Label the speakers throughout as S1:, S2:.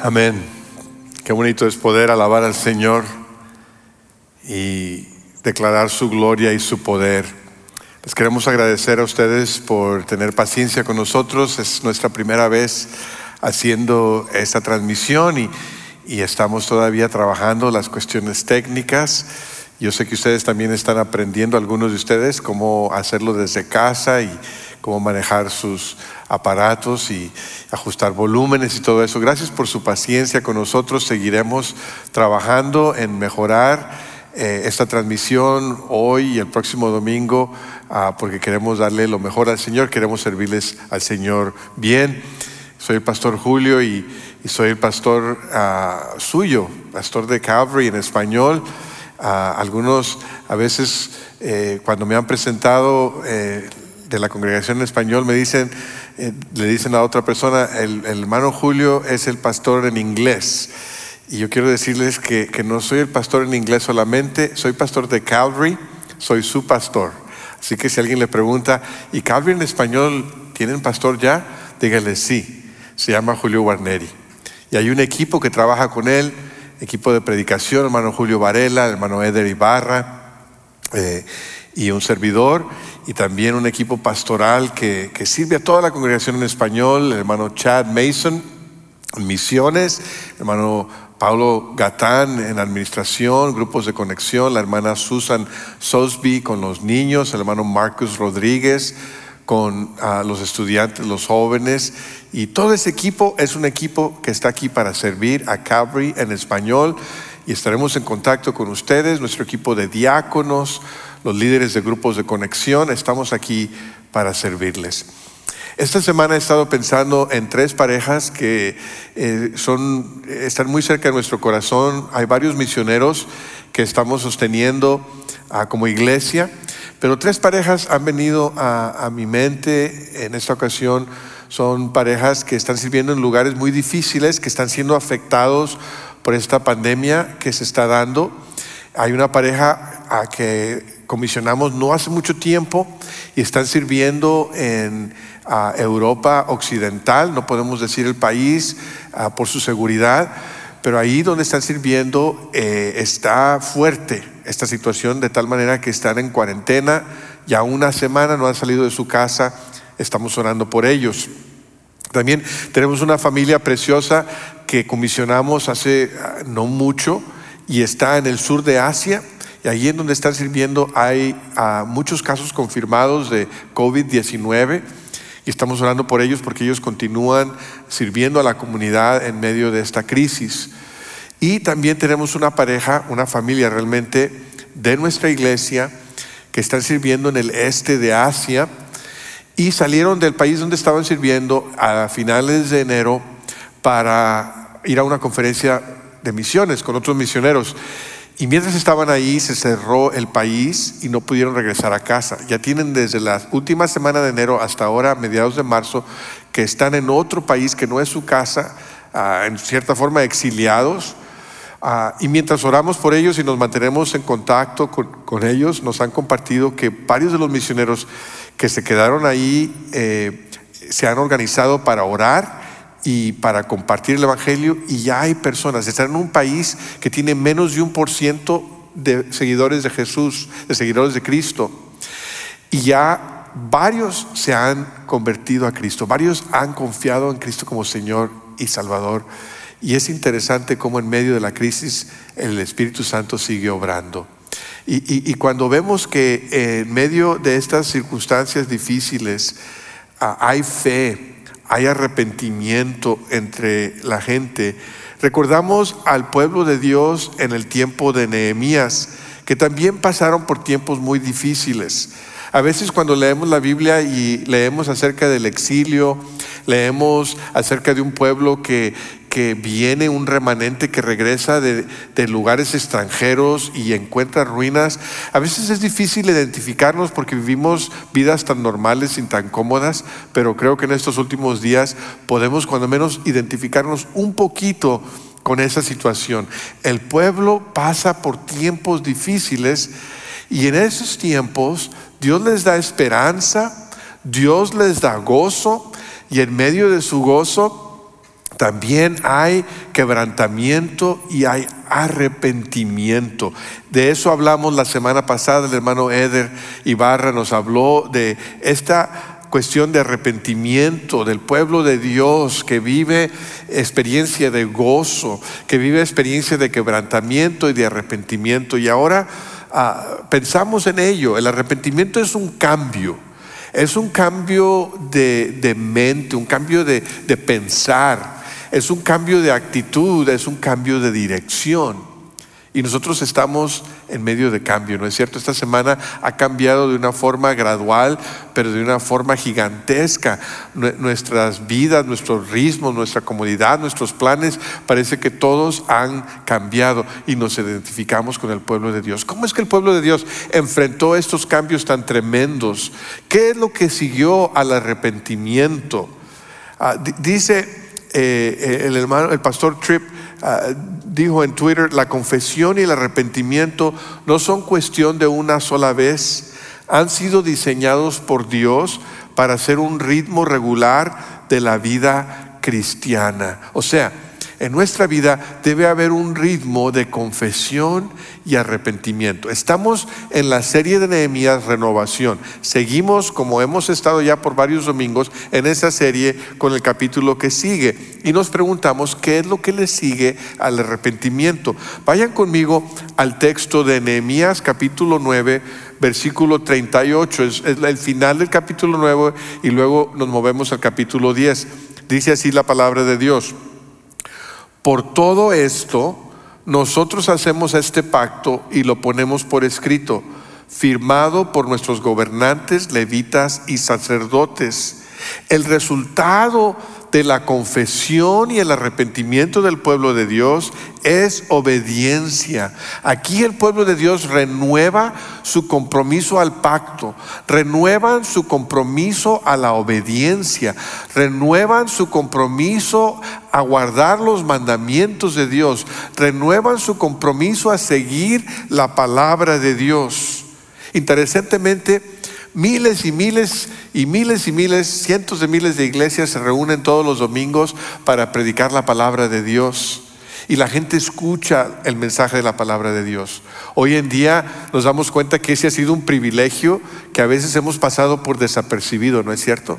S1: Amén. Qué bonito es poder alabar al Señor y declarar su gloria y su poder. Les queremos agradecer a ustedes por tener paciencia con nosotros. Es nuestra primera vez haciendo esta transmisión y, y estamos todavía trabajando las cuestiones técnicas. Yo sé que ustedes también están aprendiendo, algunos de ustedes, cómo hacerlo desde casa y cómo manejar sus aparatos y ajustar volúmenes y todo eso. Gracias por su paciencia con nosotros. Seguiremos trabajando en mejorar eh, esta transmisión hoy y el próximo domingo ah, porque queremos darle lo mejor al Señor, queremos servirles al Señor bien. Soy el pastor Julio y, soy el pastor ah, suyo, pastor de Calvary en español. Ah, algunos a veces eh, cuando me han presentado eh, de la congregación en español me dicen, eh, le dicen a otra persona, el, hermano Julio es el pastor en inglés. Y yo quiero decirles que, que, no soy el pastor en inglés solamente, soy pastor de Calvary, soy su pastor. Así que si alguien le pregunta, ¿y Calvary en español tienen pastor ya? Dígale sí, se llama Julio Guarneri. Y hay un equipo que trabaja con él, equipo de predicación, hermano Julio Varela, hermano Eder Ibarra eh, y un servidor y también un equipo pastoral que, sirve a toda la congregación en español, el hermano Chad Mason misiones, el hermano Pablo Gatán en administración, grupos de conexión, la hermana Susan Sosby con los niños, el hermano Marcus Rodríguez con ah, los estudiantes, los jóvenes, y todo ese equipo es un equipo que está aquí para servir a Calvary en español. Y estaremos en contacto con ustedes, nuestro equipo de diáconos, los líderes de grupos de conexión, estamos aquí para servirles. Esta semana he estado pensando en tres parejas que eh, son, están muy cerca de nuestro corazón. Hay varios misioneros que estamos sosteniendo ah, como iglesia, pero tres parejas han venido a, a mi mente en esta ocasión. Son parejas que están sirviendo en lugares muy difíciles, que están siendo afectados por esta pandemia que se está dando. Hay una pareja a que comisionamos no hace mucho tiempo y están sirviendo en Europa Occidental, no podemos decir el país por su seguridad, pero ahí donde están sirviendo eh, está fuerte esta situación de tal manera que están en cuarentena, ya una semana no han salido de su casa, estamos orando por ellos. También tenemos una familia preciosa que comisionamos hace ah, no mucho y está en el sur de Asia allí en donde están sirviendo hay ah, muchos casos confirmados de COVID-19 y estamos orando por ellos porque ellos continúan sirviendo a la comunidad en medio de esta crisis. Y también tenemos una pareja, una familia realmente de nuestra iglesia que están sirviendo en el este de Asia y salieron del país donde estaban sirviendo a finales de enero para ir a una conferencia de misiones con otros misioneros. Y mientras estaban ahí se cerró el país y no pudieron regresar a casa. Ya tienen desde la última semana de enero hasta ahora, mediados de marzo, que están en otro país que no es su casa, ah, en cierta forma exiliados. Ah, y mientras oramos por ellos y nos mantenemos en contacto con, ellos, nos han compartido que varios de los misioneros que se quedaron ahí eh, se han organizado para orar y para compartir el Evangelio y ya hay personas, están en un país que tiene menos de un por ciento de seguidores de Jesús, de seguidores de Cristo. Y ya varios se han convertido a Cristo, varios han confiado en Cristo como Señor y Salvador. Y es interesante cómo en medio de la crisis el Espíritu Santo sigue obrando. Y, cuando vemos que en medio de estas circunstancias difíciles ah, hay fe, hay arrepentimiento entre la gente. Recordamos al pueblo de Dios en el tiempo de Nehemías, que también pasaron por tiempos muy difíciles. A veces cuando leemos la Biblia y leemos acerca del exilio, leemos acerca de un pueblo que, que viene un remanente que regresa de, lugares extranjeros y encuentra ruinas. A veces es difícil identificarnos porque vivimos vidas tan normales y tan cómodas, pero creo que en estos últimos días podemos cuando menos identificarnos un poquito con esa situación. El pueblo pasa por tiempos difíciles y en esos tiempos Dios les da esperanza, Dios les da gozo y en medio de su gozo también hay quebrantamiento y hay arrepentimiento. De eso hablamos la semana pasada, el hermano Eder Ibarra nos habló de esta cuestión de arrepentimiento del pueblo de Dios que vive experiencia de gozo, que vive experiencia de quebrantamiento y de arrepentimiento. Y ahora ah, pensamos en ello, el arrepentimiento es un cambio, es un cambio de, mente, un cambio de pensar, es un cambio de actitud, es un cambio de dirección. Y nosotros estamos en medio de cambio, ¿no es cierto? Esta semana ha cambiado de una forma gradual, pero de una forma gigantesca. Nuestras vidas, nuestro ritmo, nuestra comodidad, nuestros planes, parece que todos han cambiado y nos identificamos con el pueblo de Dios. ¿Cómo es que el pueblo de Dios enfrentó estos cambios tan tremendos? ¿Qué es lo que siguió al arrepentimiento? Ah, dice eh, eh, el hermano, el pastor Tripp, Ah, dijo en Twitter, la confesión y el arrepentimiento no son cuestión de una sola vez, han sido diseñados por Dios para ser un ritmo regular de la vida cristiana. O sea, en nuestra vida debe haber un ritmo de confesión y arrepentimiento. Estamos en la serie de Nehemías Renovación. Seguimos, como hemos estado ya por varios domingos, en esa serie con el capítulo que sigue. Y nos preguntamos qué es lo que le sigue al arrepentimiento. Vayan conmigo al texto de Nehemías capítulo 9 versículo 38, es, el final del capítulo 9 y luego nos movemos al capítulo 10. Dice así la palabra de Dios. Por todo esto, nosotros hacemos este pacto y lo ponemos por escrito, firmado por nuestros gobernantes, levitas y sacerdotes. El resultado de la confesión y el arrepentimiento del pueblo de Dios es obediencia. Aquí el pueblo de Dios renueva su compromiso al pacto, renuevan su compromiso a la obediencia, renuevan su compromiso a guardar los mandamientos de Dios, renuevan su compromiso a seguir la palabra de Dios. Interesantemente, miles y miles y miles y miles, cientos de miles de iglesias se reúnen todos los domingos para predicar la palabra de Dios. Y la gente escucha el mensaje de la palabra de Dios. Hoy en día nos damos cuenta que ese ha sido un privilegio que a veces hemos pasado por desapercibido, ¿no es cierto?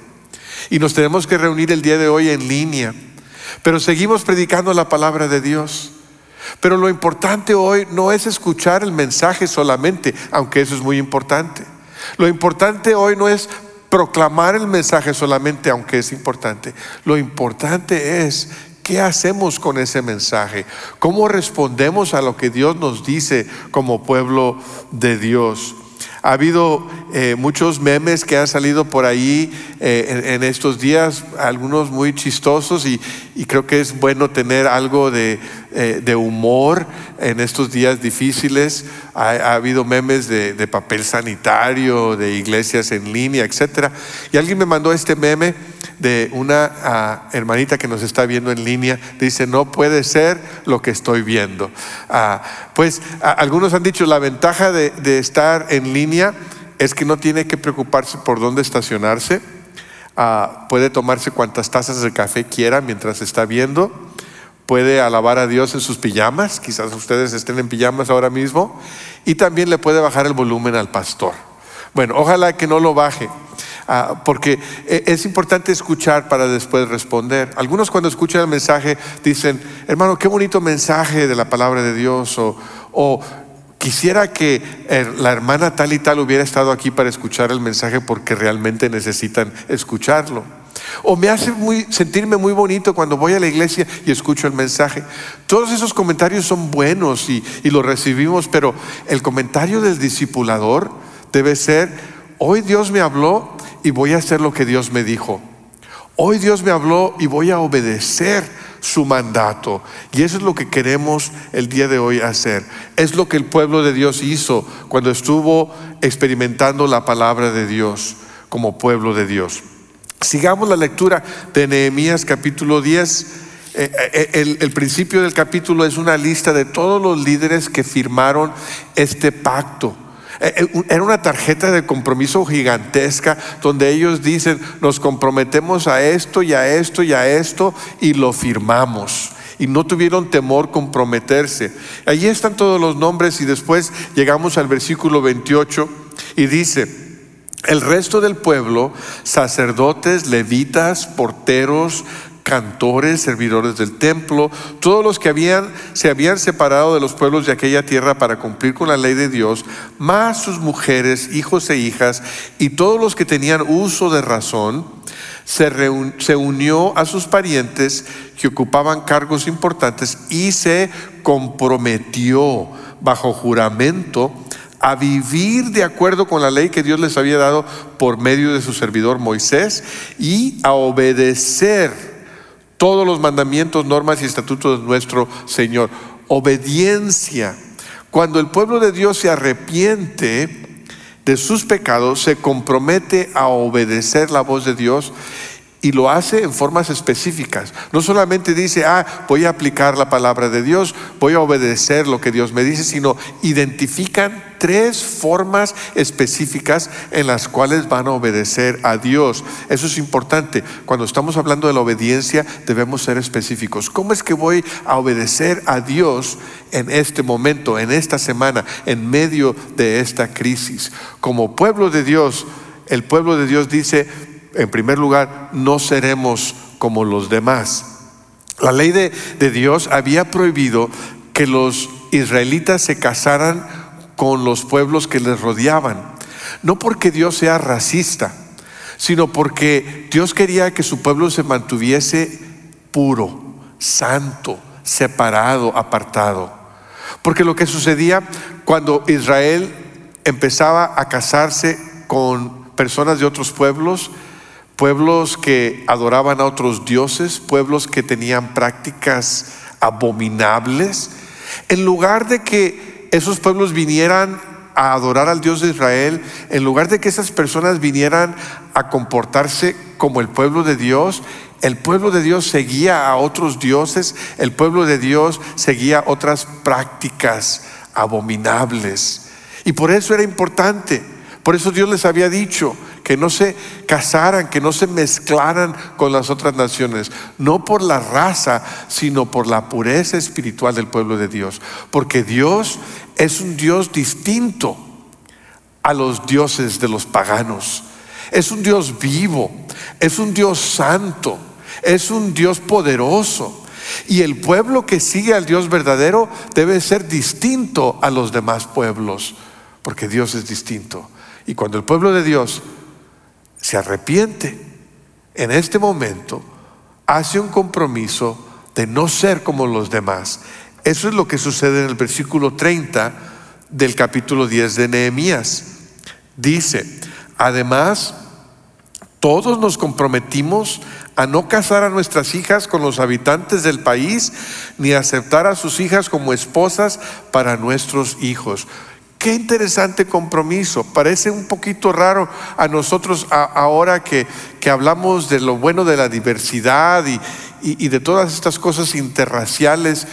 S1: Y nos tenemos que reunir el día de hoy en línea. Pero seguimos predicando la palabra de Dios. Pero lo importante hoy no es escuchar el mensaje solamente, aunque eso es muy importante. Lo importante hoy no es proclamar el mensaje solamente, aunque es importante. Lo importante es qué hacemos con ese mensaje, cómo respondemos a lo que Dios nos dice como pueblo de Dios. Ha habido eh, muchos memes que han salido por ahí eh, en, estos días, algunos muy chistosos y, creo que es bueno tener algo de, eh, humor en estos días difíciles. Ha, habido memes de, de, papel sanitario, de iglesias en línea, etc. Y alguien me mandó este meme de una ah, hermanita que nos está viendo en línea. Dice, no puede ser lo que estoy viendo. Ah, pues algunos han dicho, la ventaja de, estar en línea es que no tiene que preocuparse por dónde estacionarse. Ah, puede tomarse cuantas tazas de café quiera mientras está viendo. Puede alabar a Dios en sus pijamas. Quizás ustedes estén en pijamas ahora mismo. Y también le puede bajar el volumen al pastor. Bueno, ojalá que no lo baje. Ah, porque e, es importante escuchar para después responder. Algunos cuando escuchan el mensaje dicen, hermano, qué bonito mensaje de la palabra de Dios, o, quisiera que la hermana tal y tal hubiera estado aquí para escuchar el mensaje porque realmente necesitan escucharlo. O me hace sentirme muy bonito cuando voy a la iglesia y escucho el mensaje. Todos esos comentarios son buenos y, y los recibimos, pero el comentario del discipulador debe ser, hoy Dios me habló y voy a hacer lo que Dios me dijo. Hoy Dios me habló y voy a obedecer su mandato. Y eso es lo que queremos el día de hoy hacer. Es lo que el pueblo de Dios hizo cuando estuvo experimentando la palabra de Dios como pueblo de Dios. Sigamos la lectura de Nehemías capítulo 10. Eh, eh, el, el, principio del capítulo es una lista de todos los líderes que firmaron este pacto Eh, eh, era una tarjeta de compromiso gigantesca donde ellos dicen, nos comprometemos a esto y a esto y a esto y lo firmamos. Y no tuvieron temor comprometerse. Allí están todos los nombres y después llegamos al versículo 28 y dice, el resto del pueblo, sacerdotes, levitas, porteros, cantores, servidores del templo, todos los que habían, se habían separado de los pueblos de aquella tierra para cumplir con la ley de Dios, más sus mujeres, hijos e hijas, y todos los que tenían uso de razón, se, se unió a sus parientes que ocupaban cargos importantes y se comprometió bajo juramento a vivir de acuerdo con la ley que Dios les había dado por medio de su servidor Moisés y a obedecer todos los mandamientos, normas y estatutos de nuestro Señor. Obediencia. Cuando el pueblo de Dios se arrepiente de sus pecados, se compromete a obedecer la voz de Dios y lo hace en formas específicas. No solamente dice, ah, voy a aplicar la palabra de Dios, voy a obedecer lo que Dios me dice, sino identifican tres formas específicas en las cuales van a obedecer a Dios. Eso es importante. Cuando estamos hablando de la obediencia, debemos ser específicos. ¿Cómo es que voy a obedecer a Dios en este momento, en esta semana, en medio de esta crisis? Como pueblo de Dios, el pueblo de Dios dice, en primer lugar, no seremos como los demás. La ley de, Dios había prohibido que los israelitas se casaran con los pueblos que les rodeaban. No porque Dios sea racista, sino porque Dios quería que su pueblo se mantuviese puro, santo, separado, apartado. Porque lo que sucedía cuando Israel empezaba a casarse con personas de otros pueblos, pueblos que adoraban a otros dioses, pueblos que tenían prácticas abominables, en lugar de que esos pueblos vinieran a adorar al Dios de Israel, en lugar de que esas personas vinieran a comportarse como el pueblo de Dios, el pueblo de Dios seguía a otros dioses, el pueblo de Dios seguía otras prácticas abominables. Y por eso era importante, por eso Dios les había dicho, que no se casaran, que no se mezclaran con las otras naciones, no por la raza, sino por la pureza espiritual del pueblo de Dios. Porque Dios es un Dios distinto a los dioses de los paganos. Es un Dios vivo, es un Dios santo, es un Dios poderoso. Y el pueblo que sigue al Dios verdadero debe ser distinto a los demás pueblos, porque Dios es distinto. Y cuando el pueblo de Dios se arrepiente en este momento, hace un compromiso de no ser como los demás. Eso es lo que sucede en el versículo 30 del capítulo 10 de Nehemías. Dice, además, todos nos comprometimos a no casar a nuestras hijas con los habitantes del país, ni aceptar a sus hijas como esposas para nuestros hijos. Qué interesante compromiso. Parece un poquito raro a nosotros ahora que, hablamos de lo bueno de la diversidad y, y de todas estas cosas interraciales.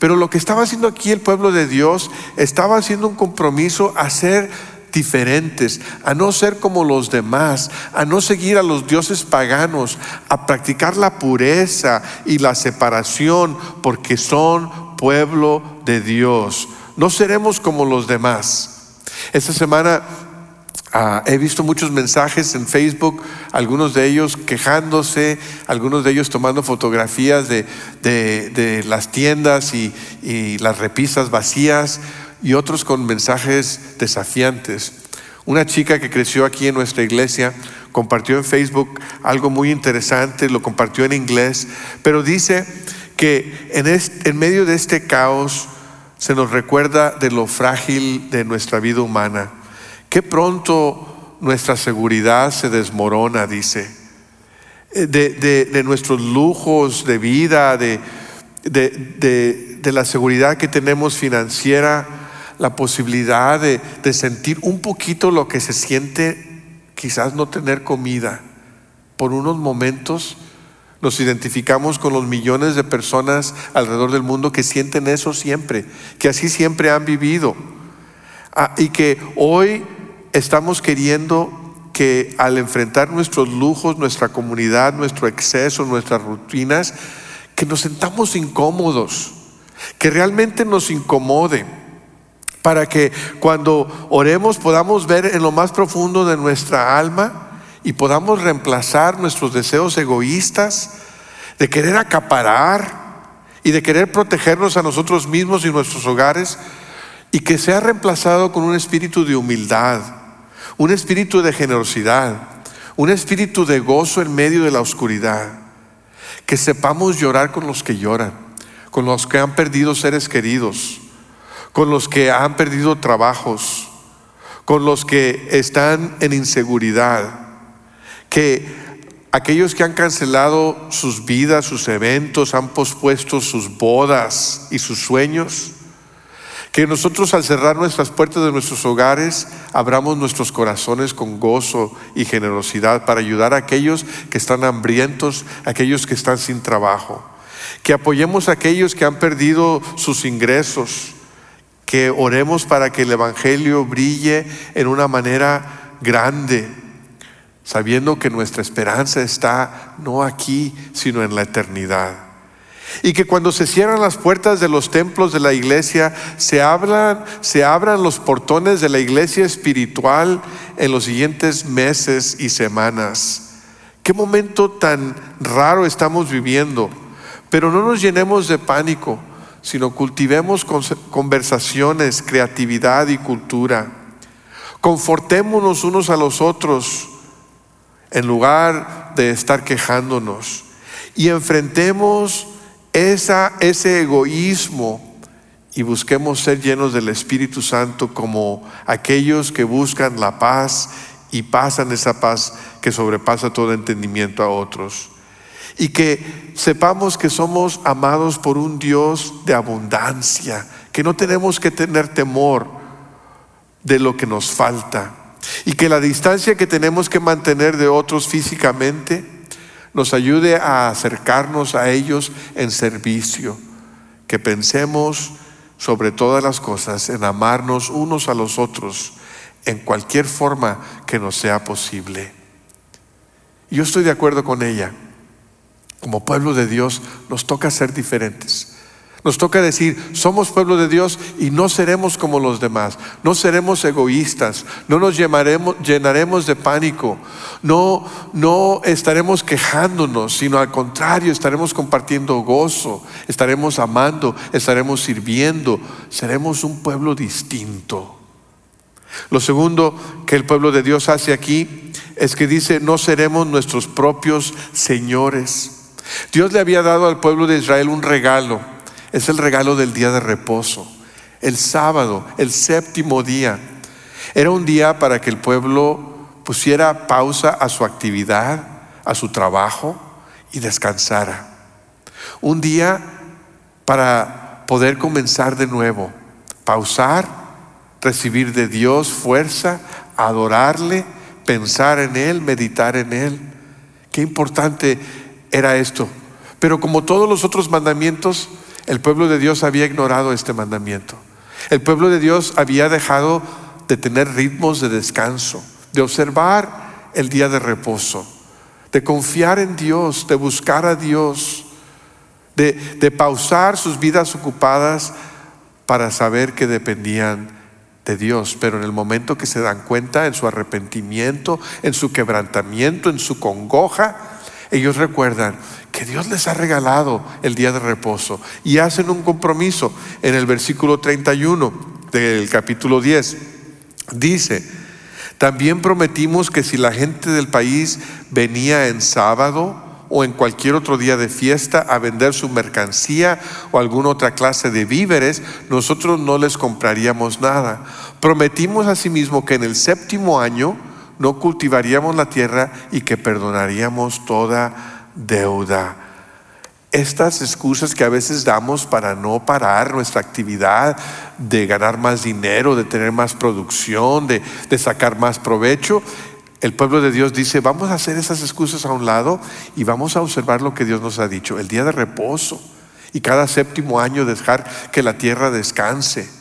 S1: Pero lo que estaba haciendo aquí el pueblo de Dios estaba haciendo un compromiso a ser diferentes, a no ser como los demás, a no seguir a los dioses paganos, a practicar la pureza y la separación porque son pueblo de Dios. No seremos como los demás. Esta semana ah, he visto muchos mensajes en Facebook, algunos de ellos quejándose, algunos de ellos tomando fotografías de, las tiendas y, y las repisas vacías y otros con mensajes desafiantes. Una chica que creció aquí en nuestra iglesia compartió en Facebook algo muy interesante, lo compartió en inglés, pero dice que en, en medio de este caos, se nos recuerda de lo frágil de nuestra vida humana. Qué pronto nuestra seguridad se desmorona, dice. Eh, de, nuestros lujos de vida, de, de, la seguridad que tenemos financiera, la posibilidad de sentir un poquito lo que se siente quizás no tener comida por unos momentos nos identificamos con los millones de personas alrededor del mundo que sienten eso siempre, que así siempre han vivido. Ah, y que hoy estamos queriendo que al enfrentar nuestros lujos, nuestra comunidad, nuestro exceso, nuestras rutinas, que nos sentamos incómodos, que realmente nos incomode, para que cuando oremos podamos ver en lo más profundo de nuestra alma y podamos reemplazar nuestros deseos egoístas de querer acaparar y de querer protegernos a nosotros mismos y nuestros hogares y que sea reemplazado con un espíritu de humildad, un espíritu de generosidad, un espíritu de gozo en medio de la oscuridad. Que sepamos llorar con los que lloran, con los que han perdido seres queridos, con los que han perdido trabajos, con los que están en inseguridad. Que aquellos que han cancelado sus vidas, sus eventos, han pospuesto sus bodas y sus sueños, que nosotros al cerrar nuestras puertas de nuestros hogares, abramos nuestros corazones con gozo y generosidad para ayudar a aquellos que están hambrientos, aquellos que están sin trabajo. Que apoyemos a aquellos que han perdido sus ingresos. Que oremos para que el Evangelio brille en una manera grande, sabiendo que nuestra esperanza está no aquí, sino en la eternidad. Y que cuando se cierran las puertas de los templos de la iglesia, se, abran, se abran los portones de la iglesia espiritual en los siguientes meses y semanas. Qué momento tan raro estamos viviendo. Pero no nos llenemos de pánico, sino cultivemos conversaciones, creatividad y cultura. Confortémonos unos a los otros en lugar de estar quejándonos. Y enfrentemos esa, ese egoísmo y busquemos ser llenos del Espíritu Santo como aquellos que buscan la paz y pasan esa paz que sobrepasa todo entendimiento a otros. Y que sepamos que somos amados por un Dios de abundancia, que no tenemos que tener temor de lo que nos falta. Y que la distancia que tenemos que mantener de otros físicamente, nos ayude a acercarnos a ellos en servicio, que pensemos sobre todas las cosas en amarnos unos a los otros en cualquier forma que nos sea posible. Yo estoy de acuerdo con ella. Como pueblo de Dios nos toca ser diferentes. Nos toca decir, somos pueblo de Dios y no seremos como los demás, no seremos egoístas, no nos llenaremos de pánico, no, no estaremos quejándonos, sino al contrario, estaremos compartiendo gozo, estaremos amando, estaremos sirviendo, seremos un pueblo distinto. Lo segundo que el pueblo de Dios hace aquí es que dice, no seremos nuestros propios señores. Dios le había dado al pueblo de Israel un regalo es el regalo del día de reposo. El sábado, el séptimo día. Era un día para que el pueblo pusiera pausa a su actividad, a su trabajo y descansara. Un día para poder comenzar de nuevo, pausar, recibir de Dios fuerza, adorarle, pensar en Él, meditar en Él. Qué importante era esto. Pero como todos los otros mandamientos, el pueblo de Dios había ignorado este mandamiento. El pueblo de Dios había dejado de tener ritmos de descanso, de observar el día de reposo, de confiar en Dios, de buscar a Dios, de, pausar sus vidas ocupadas para saber que dependían de Dios, pero en el momento que se dan cuenta, en su arrepentimiento, en su quebrantamiento, en su congoja, ellos recuerdan que Dios les ha regalado el día de reposo y hacen un compromiso en el versículo 31 del capítulo 10. Dice, también prometimos que si la gente del país venía en sábado o en cualquier otro día de fiesta a vender su mercancía o alguna otra clase de víveres, nosotros no les compraríamos nada. Prometimos asimismo que en el séptimo año no cultivaríamos la tierra y que perdonaríamos toda deuda. Estas excusas que a veces damos para no parar nuestra actividad, de ganar más dinero, de tener más producción, de, sacar más provecho, el pueblo de Dios dice, vamos a hacer esas excusas a un lado y vamos a observar lo que Dios nos ha dicho, el día de reposo y cada séptimo año dejar que la tierra descanse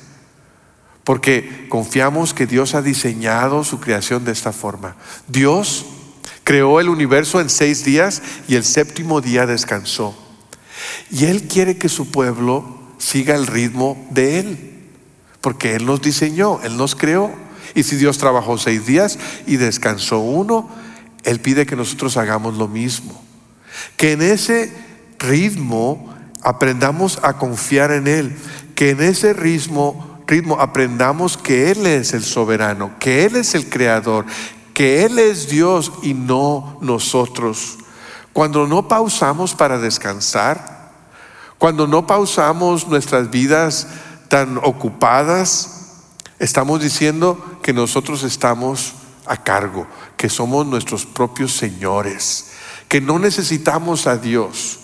S1: porque confiamos que Dios ha diseñado su creación de esta forma. Dios creó el universo en seis días y el séptimo día descansó. Y Él quiere que su pueblo siga el ritmo de Él, porque Él nos diseñó, Él nos creó. Y si Dios trabajó seis días y descansó uno, Él pide que nosotros hagamos lo mismo. Que en ese ritmo aprendamos a confiar en Él, que en ese ritmo, ritmo aprendamos que Él es el soberano, que Él es el creador, que Él es Dios y no nosotros. Cuando no pausamos para descansar, cuando no pausamos nuestras vidas tan ocupadas, estamos diciendo que nosotros estamos a cargo, que somos nuestros propios señores, que no necesitamos a Dios,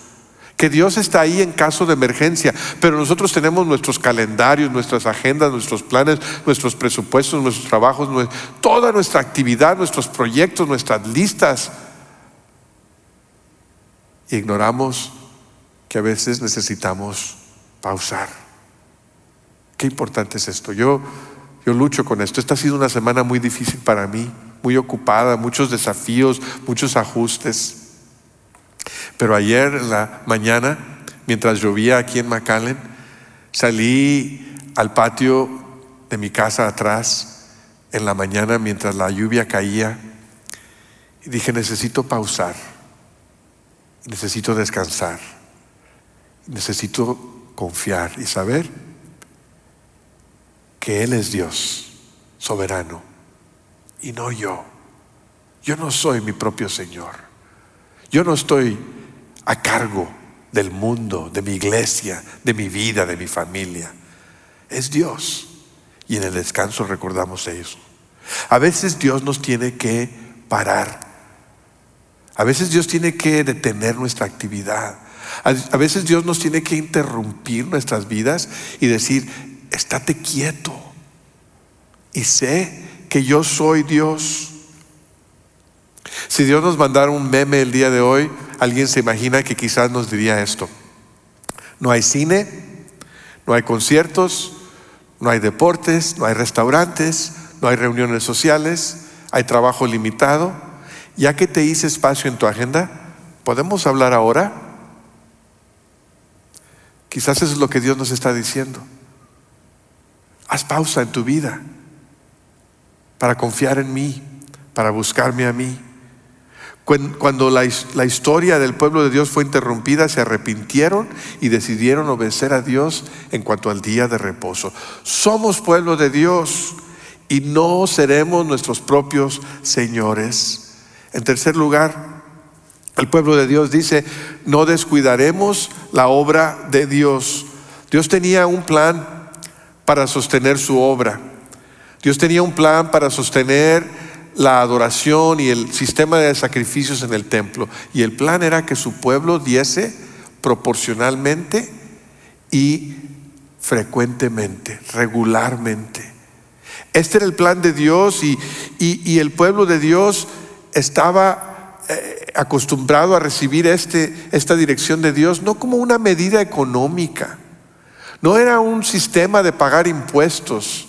S1: que Dios está ahí en caso de emergencia, pero nosotros tenemos nuestros calendarios, nuestras agendas, nuestros planes, nuestros presupuestos, nuestros trabajos, toda nuestra actividad, nuestros proyectos, nuestras listas. Ignoramos que a veces necesitamos pausar. Qué importante es esto. Yo, yo lucho con esto. Esta ha sido una semana muy difícil para mí, muy ocupada, muchos desafíos, muchos ajustes. Pero ayer en la mañana, mientras llovía aquí en McAllen, salí al patio de mi casa atrás en la mañana mientras la lluvia caía y dije, necesito pausar, necesito descansar. Necesito confiar y saber que Él es Dios, soberano, y no yo. Yo no soy mi propio Señor. Yo no estoy a cargo del mundo, de mi iglesia, de mi vida, de mi familia. Es Dios. Y en el descanso recordamos eso. A veces Dios nos tiene que parar. A veces Dios tiene que detener nuestra actividad. A veces Dios nos tiene que interrumpir nuestras vidas y decir, estate quieto y sé que yo soy Dios. Si Dios nos mandara un meme el día de hoy, alguien se imagina que quizás nos diría esto. No hay cine, no hay conciertos, no hay deportes, no hay restaurantes, no hay reuniones sociales, hay trabajo limitado. Ya que te hice espacio en tu agenda, ¿podemos hablar ahora? Quizás eso es lo que Dios nos está diciendo. Haz pausa en tu vida para confiar en mí, para buscarme a mí. Cuando la, historia del pueblo de Dios fue interrumpida, se arrepintieron y decidieron obedecer a Dios en cuanto al día de reposo. Somos pueblo de Dios y no seremos nuestros propios señores. En tercer lugar, el pueblo de Dios dice, no descuidaremos la obra de Dios. Dios tenía un plan para sostener su obra. Dios tenía un plan para sostener la adoración y el sistema de sacrificios en el templo. Y el plan era que su pueblo diese proporcionalmente y frecuentemente, regularmente. Este era el plan de Dios y, y el pueblo de Dios estaba eh, acostumbrado a recibir este, esta dirección de Dios no como una medida económica, no era un sistema de pagar impuestos,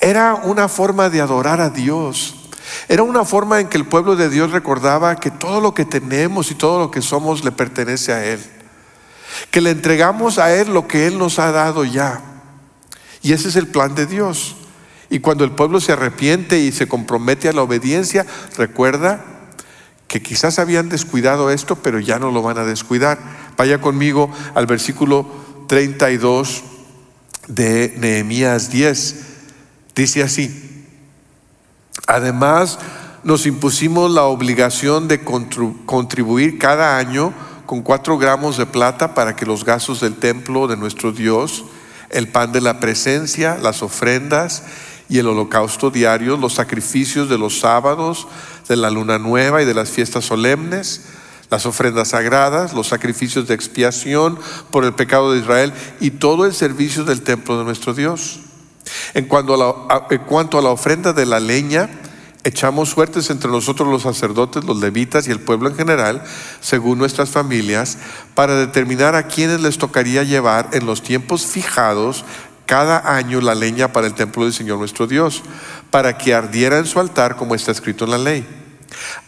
S1: era una forma de adorar a Dios. Era una forma en que el pueblo de Dios recordaba que todo lo que tenemos y todo lo que somos le pertenece a Él. Que le entregamos a Él lo que Él nos ha dado ya. Y ese es el plan de Dios. Y cuando el pueblo se arrepiente y se compromete a la obediencia, recuerda que quizás habían descuidado esto, pero ya no lo van a descuidar. Vaya conmigo al versículo 32 de Nehemías 10. Dice así, además nos impusimos la obligación de contribuir cada año con cuatro gramos de plata para que los gastos del templo de nuestro Dios, el pan de la presencia, las ofrendas y el holocausto diario, los sacrificios de los sábados, de la luna nueva y de las fiestas solemnes, las ofrendas sagradas, los sacrificios de expiación por el pecado de Israel y todo el servicio del templo de nuestro Dios. En cuanto a la, en cuanto a la ofrenda de la leña, echamos suertes entre nosotros los sacerdotes, los levitas y el pueblo en general, según nuestras familias, para determinar a quienes les tocaría llevar en los tiempos fijados cada año la leña para el templo del Señor nuestro Dios, para que ardiera en su altar como está escrito en la ley.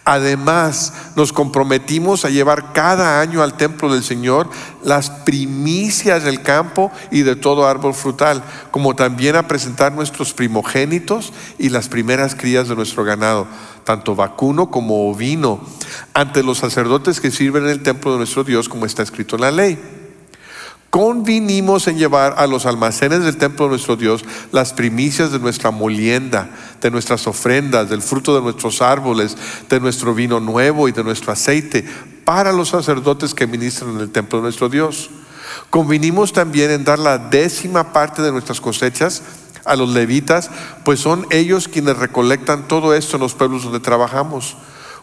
S1: Además, nos comprometimos a llevar cada año al templo del Señor las primicias del campo y de todo árbol frutal, como también a presentar nuestros primogénitos y las primeras crías de nuestro ganado, tanto vacuno como ovino, ante los sacerdotes que sirven en el templo de nuestro Dios, como está escrito en la ley convinimos en llevar a los almacenes del templo de nuestro Dios las primicias de nuestra molienda, de nuestras ofrendas, del fruto de nuestros árboles, de nuestro vino nuevo y de nuestro aceite, para los sacerdotes que ministran en el templo de nuestro Dios. Convinimos también en dar la décima parte de nuestras cosechas a los levitas, pues son ellos quienes recolectan todo esto en los pueblos donde trabajamos.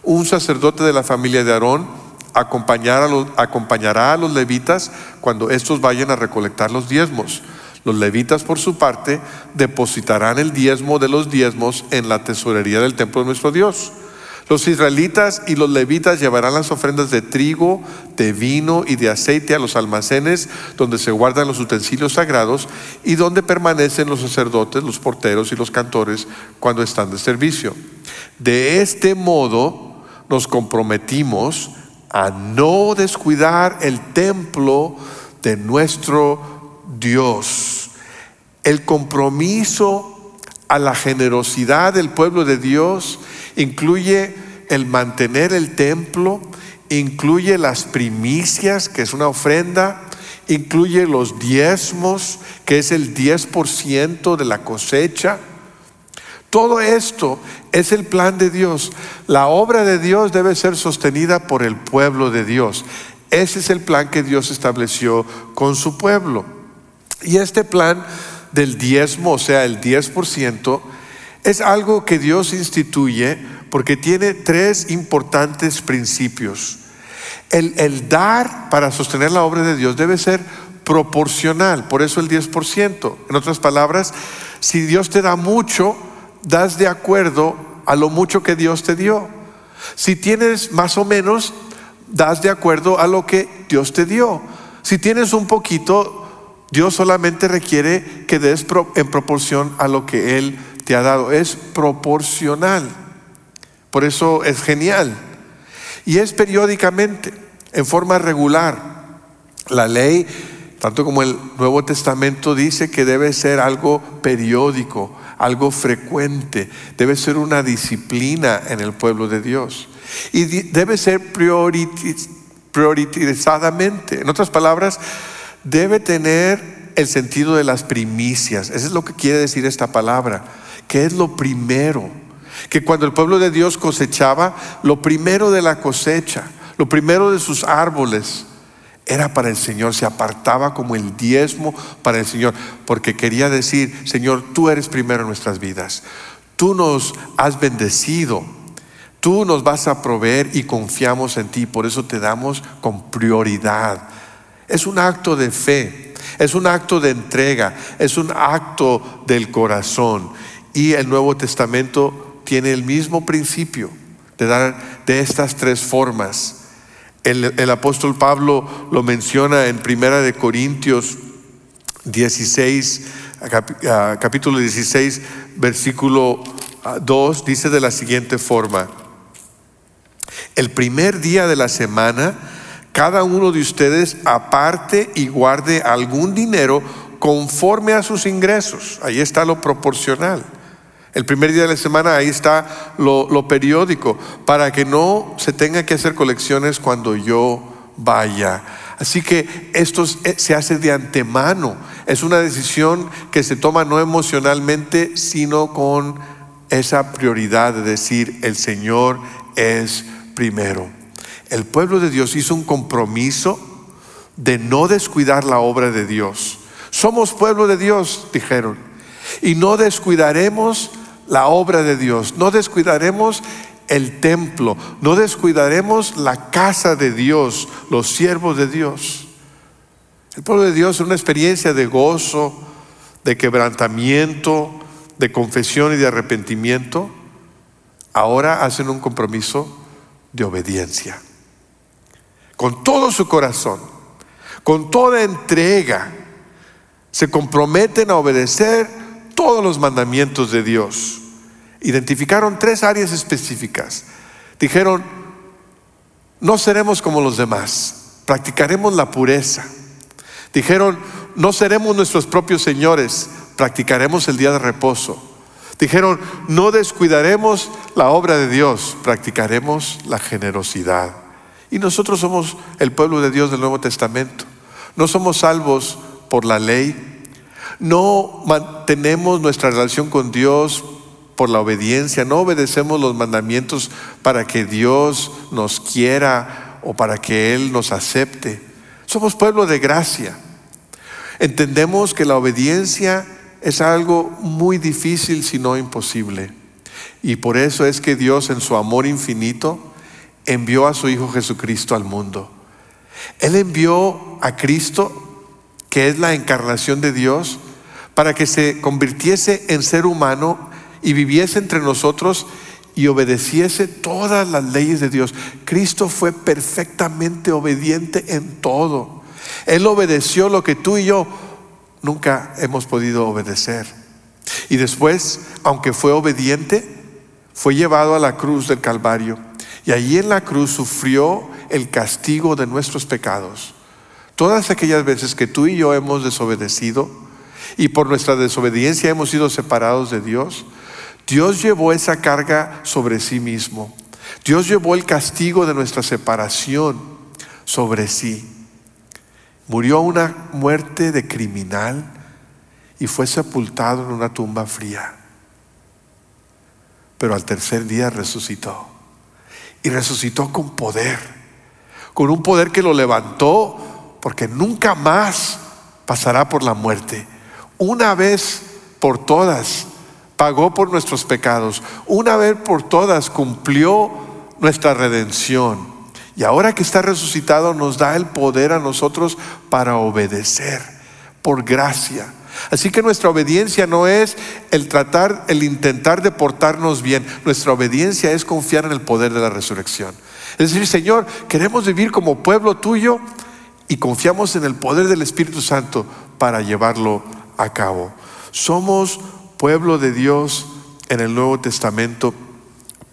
S1: Un sacerdote de la familia de Aarón, acompañará a los levitas cuando estos vayan a recolectar los diezmos. Los levitas, por su parte, depositarán el diezmo de los diezmos en la tesorería del templo de nuestro Dios. Los israelitas y los levitas llevarán las ofrendas de trigo, de vino y de aceite a los almacenes donde se guardan los utensilios sagrados y donde permanecen los sacerdotes, los porteros y los cantores cuando están de servicio. De este modo nos comprometimos a no descuidar el templo de nuestro Dios. El compromiso a la generosidad del pueblo de Dios incluye el mantener el templo, incluye las primicias, que es una ofrenda, incluye los diezmos, que es el 10% de la cosecha, todo esto es el plan de Dios. La obra de Dios debe ser sostenida por el pueblo de Dios. Ese es el plan que Dios estableció con su pueblo. Y este plan del diezmo, o sea, el 10%, es algo que Dios instituye porque tiene tres importantes principios. El, el, dar para sostener la obra de Dios debe ser proporcional, por eso el 10%. En otras palabras, si Dios te da mucho, das de acuerdo a lo mucho que Dios te dio. Si tienes más o menos, das de acuerdo a lo que Dios te dio. Si tienes un poquito, Dios solamente requiere que des en proporción a lo que Él te ha dado. Es proporcional. Por eso es genial. Y es periódicamente, en forma regular. La ley, tanto como el Nuevo Testamento, dice que debe ser algo periódico algo frecuente, debe ser una disciplina en el pueblo de Dios. Y debe ser priorizadamente. En otras palabras, debe tener el sentido de las primicias. Eso es lo que quiere decir esta palabra, que es lo primero. Que cuando el pueblo de Dios cosechaba, lo primero de la cosecha, lo primero de sus árboles, era para el Señor, se apartaba como el diezmo para el Señor, porque quería decir, Señor, tú eres primero en nuestras vidas, tú nos has bendecido, tú nos vas a proveer y confiamos en ti, por eso te damos con prioridad. Es un acto de fe, es un acto de entrega, es un acto del corazón. Y el Nuevo Testamento tiene el mismo principio de dar de estas tres formas el, apóstol Pablo lo menciona en Primera de Corintios 16, capítulo 16, versículo 2, dice de la siguiente forma, el primer día de la semana, cada uno de ustedes aparte y guarde algún dinero conforme a sus ingresos. Ahí está lo proporcional. El primer día de la semana ahí está lo, periódico, para que no se tenga que hacer colecciones cuando yo vaya. Así que esto eh, se hace de antemano. Es una decisión que se toma no emocionalmente, sino con esa prioridad de decir, el Señor es primero. El pueblo de Dios hizo un compromiso de no descuidar la obra de Dios. Somos pueblo de Dios, dijeron, y no descuidaremos la obra de Dios, no descuidaremos el templo, no descuidaremos la casa de Dios, los siervos de Dios. El pueblo de Dios es una experiencia de gozo, de quebrantamiento, de confesión y de arrepentimiento. Ahora hacen un compromiso de obediencia. Con todo su corazón, con toda entrega, se comprometen a obedecer todos los mandamientos de Dios. Identificaron tres áreas específicas. Dijeron, no seremos como los demás, practicaremos la pureza. Dijeron, no seremos nuestros propios señores, practicaremos el día de reposo. Dijeron, no descuidaremos la obra de Dios, practicaremos la generosidad. Y nosotros somos el pueblo de Dios del Nuevo Testamento. No somos salvos por la ley. No mantenemos nuestra relación con Dios por la obediencia. No obedecemos los mandamientos para que Dios nos quiera o para que Él nos acepte. Somos pueblo de gracia. Entendemos que la obediencia es algo muy difícil, si no imposible. Y por eso es que Dios en su amor infinito envió a su Hijo Jesucristo al mundo. Él envió a Cristo, que es la encarnación de Dios, para que se convirtiese en ser humano y viviese entre nosotros y obedeciese todas las leyes de Dios. Cristo fue perfectamente obediente en todo. Él obedeció lo que tú y yo nunca hemos podido obedecer. Y después, aunque fue obediente, fue llevado a la cruz del Calvario y allí en la cruz sufrió el castigo de nuestros pecados. Todas aquellas veces que tú y yo hemos desobedecido y por nuestra desobediencia hemos sido separados de Dios, Dios llevó esa carga sobre sí mismo. Dios llevó el castigo de nuestra separación sobre sí. Murió una muerte de criminal y fue sepultado en una tumba fría. Pero al tercer día resucitó y resucitó con poder, con un poder que lo levantó porque nunca más pasará por la muerte. Una vez por todas pagó por nuestros pecados, una vez por todas cumplió nuestra redención. Y ahora que está resucitado nos da el poder a nosotros para obedecer por gracia. Así que nuestra obediencia no es el tratar, el intentar de portarnos bien. Nuestra obediencia es confiar en el poder de la resurrección. Es decir, Señor, queremos vivir como pueblo tuyo y confiamos en el poder del Espíritu Santo para llevarlo a cabo. Somos pueblo de Dios en el Nuevo Testamento,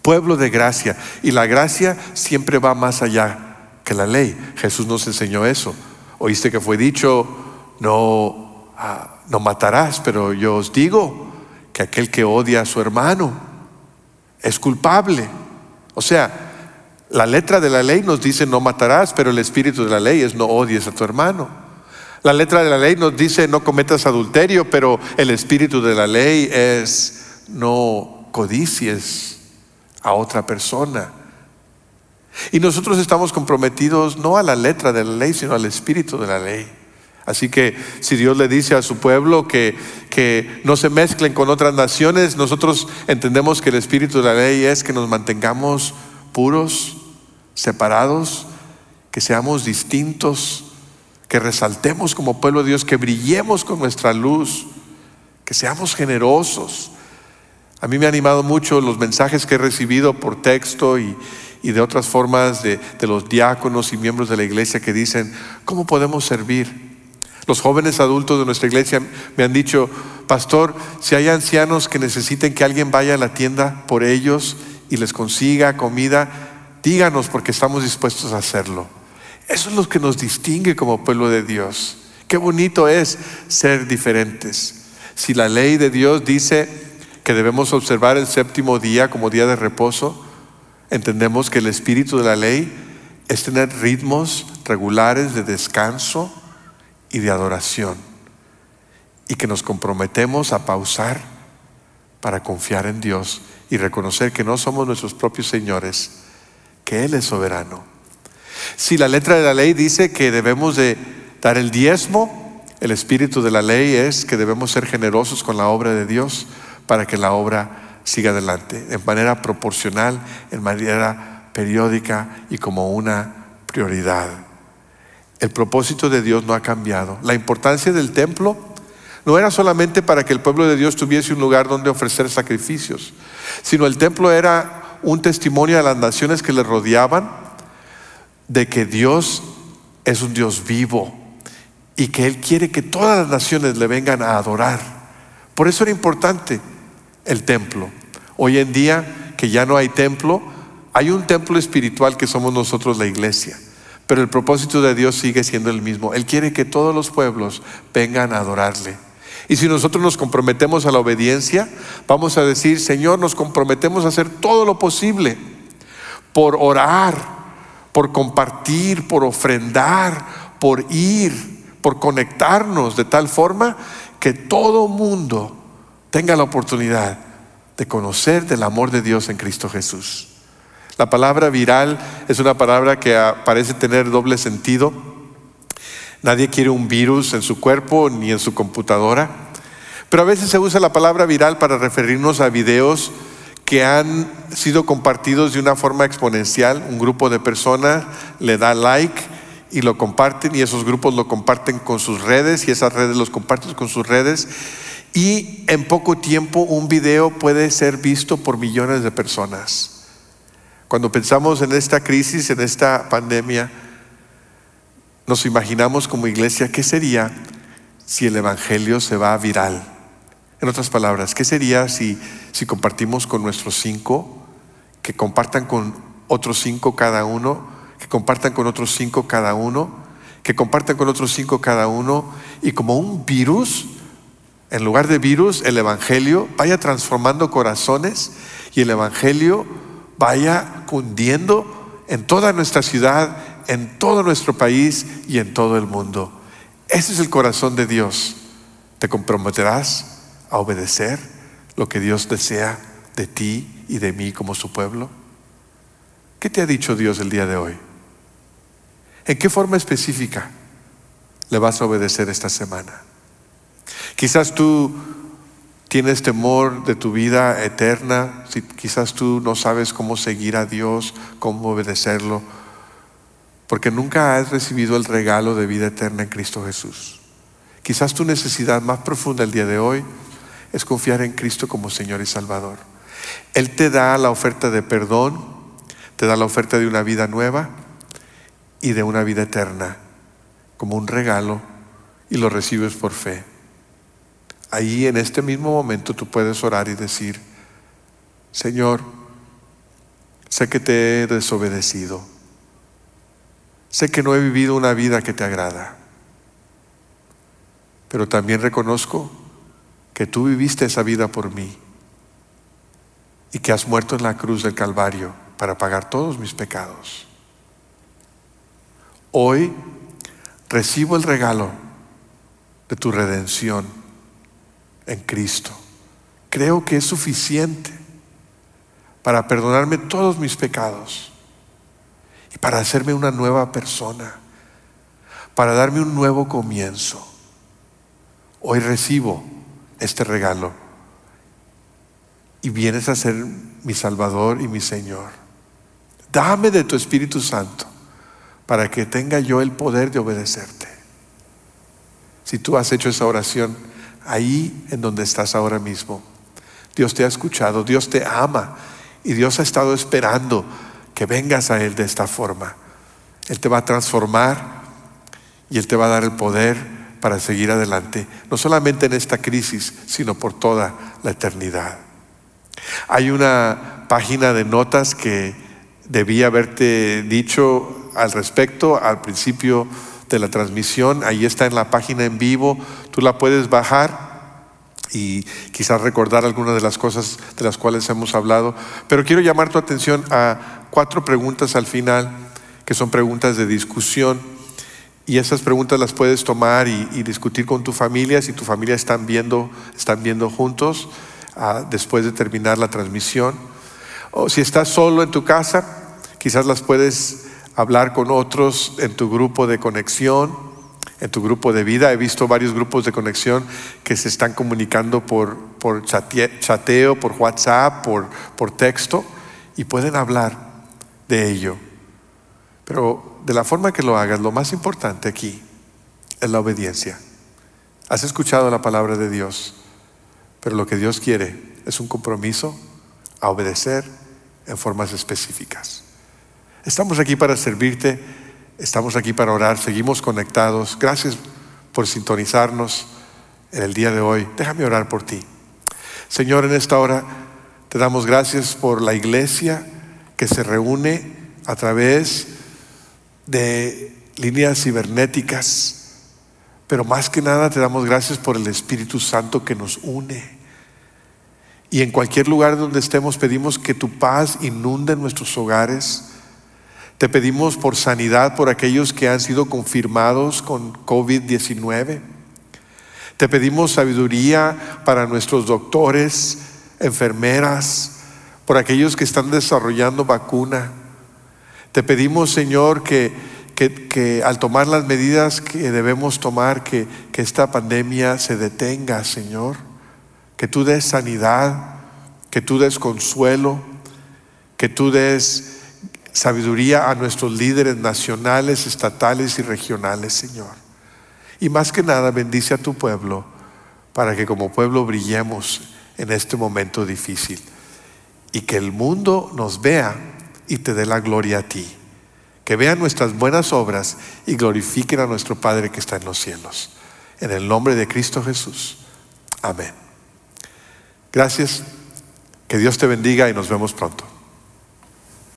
S1: pueblo de gracia. Y la gracia siempre va más allá que la ley. Jesús nos enseñó eso. Oíste que fue dicho, no Ah, no matarás, pero yo os digo que aquel que odia a su hermano es culpable. O sea, la letra de la ley nos dice no matarás, pero el espíritu de la ley es no odies a tu hermano. La letra de la ley nos dice no cometas adulterio, pero el espíritu de la ley es no codicies a otra persona. Y nosotros estamos comprometidos no a la letra de la ley, sino al espíritu de la ley. Así que si Dios le dice a su pueblo que, que no se mezclen con otras naciones, nosotros entendemos que el espíritu de la ley es que nos mantengamos puros, separados, que seamos distintos, que resaltemos como pueblo de Dios, que brillemos con nuestra luz, que seamos generosos. A mí me ha animado mucho los mensajes que he recibido por texto y, y de otras formas de, de los diáconos y miembros de la iglesia que dicen, ¿cómo podemos servir? Los jóvenes adultos de nuestra iglesia me han dicho, pastor, si hay ancianos que necesiten que alguien vaya a la tienda por ellos y les consiga comida, díganos porque estamos dispuestos a hacerlo. Eso es lo que nos distingue como pueblo de Dios. Qué bonito es ser diferentes. Si la ley de Dios dice que debemos observar el séptimo día como día de reposo, entendemos que el espíritu de la ley es tener ritmos regulares de descanso, y de adoración y que nos comprometemos a pausar para confiar en Dios y reconocer que no somos nuestros propios señores, que Él es soberano. Si la letra de la ley dice que debemos de dar el diezmo, el espíritu de la ley es que debemos ser generosos con la obra de Dios para que la obra siga adelante, en manera proporcional, en manera periódica y como una prioridad. El propósito de Dios no ha cambiado. La importancia del templo no era solamente para que el pueblo de Dios tuviese un lugar donde ofrecer sacrificios, sino el templo era un testimonio a las naciones que le rodeaban de que Dios es un Dios vivo y que Él quiere que todas las naciones le vengan a adorar. Por eso era importante el templo. Hoy en día que ya no hay templo, hay un templo espiritual que somos nosotros la iglesia. Pero el propósito de Dios sigue siendo el mismo. Él quiere que todos los pueblos vengan a adorarle. Y si nosotros nos comprometemos a la obediencia, vamos a decir, Señor, nos comprometemos a hacer todo lo posible por orar, por compartir, por ofrendar, por ir, por conectarnos de tal forma que todo mundo tenga la oportunidad de conocer del amor de Dios en Cristo Jesús. La palabra viral es una palabra que parece tener doble sentido. Nadie quiere un virus en su cuerpo ni en su computadora. Pero a veces se usa la palabra viral para referirnos a videos que han sido compartidos de una forma exponencial. Un grupo de personas le da like y lo comparten y esos grupos lo comparten con sus redes y esas redes los comparten con sus redes y en poco tiempo un video puede ser visto por millones de personas. Cuando pensamos en esta crisis, en esta pandemia, nos imaginamos como iglesia, ¿qué sería si el Evangelio se va viral? En otras palabras, ¿qué sería si, si compartimos con nuestros cinco, que compartan con otros cinco cada uno, que compartan con otros cinco cada uno, que compartan con otros cinco cada uno, y como un virus, en lugar de virus, el Evangelio vaya transformando corazones y el Evangelio vaya cundiendo en toda nuestra ciudad, en todo nuestro país y en todo el mundo. Ese es el corazón de Dios. ¿Te comprometerás a obedecer lo que Dios desea de ti y de mí como su pueblo? ¿Qué te ha dicho Dios el día de hoy? ¿En qué forma específica le vas a obedecer esta semana? Quizás tú tienes temor de tu vida eterna, quizás tú no sabes cómo seguir a Dios, cómo obedecerlo, porque nunca has recibido el regalo de vida eterna en Cristo Jesús. Quizás tu necesidad más profunda el día de hoy es confiar en Cristo como Señor y Salvador. Él te da la oferta de perdón, te da la oferta de una vida nueva y de una vida eterna como un regalo y lo recibes por fe. Ahí en este mismo momento tú puedes orar y decir, Señor, sé que te he desobedecido, sé que no he vivido una vida que te agrada, pero también reconozco que tú viviste esa vida por mí y que has muerto en la cruz del Calvario para pagar todos mis pecados. Hoy recibo el regalo de tu redención en Cristo. Creo que es suficiente para perdonarme todos mis pecados y para hacerme una nueva persona, para darme un nuevo comienzo. Hoy recibo este regalo y vienes a ser mi Salvador y mi Señor. Dame de tu Espíritu Santo para que tenga yo el poder de obedecerte. Si tú has hecho esa oración, ahí en donde estás ahora mismo. Dios te ha escuchado, Dios te ama y Dios ha estado esperando que vengas a Él de esta forma. Él te va a transformar y Él te va a dar el poder para seguir adelante, no solamente en esta crisis, sino por toda la eternidad. Hay una página de notas que debía haberte dicho al respecto al principio de la transmisión, ahí está en la página en vivo, tú la puedes bajar y quizás recordar algunas de las cosas de las cuales hemos hablado, pero quiero llamar tu atención a cuatro preguntas al final, que son preguntas de discusión, y esas preguntas las puedes tomar y, discutir con tu familia, si tu familia están viendo, están viendo juntos ah, después de terminar la transmisión, o si estás solo en tu casa, quizás las puedes hablar con otros en tu grupo de conexión, en tu grupo de vida. He visto varios grupos de conexión que se están comunicando por, por chateo, por WhatsApp, por, por texto, y pueden hablar de ello. Pero de la forma que lo hagas, lo más importante aquí es la obediencia. Has escuchado la palabra de Dios, pero lo que Dios quiere es un compromiso a obedecer en formas específicas. Estamos aquí para servirte, estamos aquí para orar, seguimos conectados. Gracias por sintonizarnos en el día de hoy. Déjame orar por ti. Señor, en esta hora te damos gracias por la iglesia que se reúne a través de líneas cibernéticas, pero más que nada te damos gracias por el Espíritu Santo que nos une. Y en cualquier lugar donde estemos pedimos que tu paz inunde nuestros hogares. Te pedimos por sanidad por aquellos que han sido confirmados con COVID-19. Te pedimos sabiduría para nuestros doctores, enfermeras, por aquellos que están desarrollando vacuna. Te pedimos, Señor, que, que, al tomar las medidas que debemos tomar, que, que esta pandemia se detenga, Señor. Que tú des sanidad, que tú des consuelo, que tú des sabiduría a nuestros líderes nacionales, estatales y regionales, Señor. Y más que nada, bendice a tu pueblo para que como pueblo brillemos en este momento difícil y que el mundo nos vea y te dé la gloria a ti. Que vean nuestras buenas obras y glorifiquen a nuestro Padre que está en los cielos. En el nombre de Cristo Jesús. Amén. Gracias. Que Dios te bendiga y nos vemos pronto.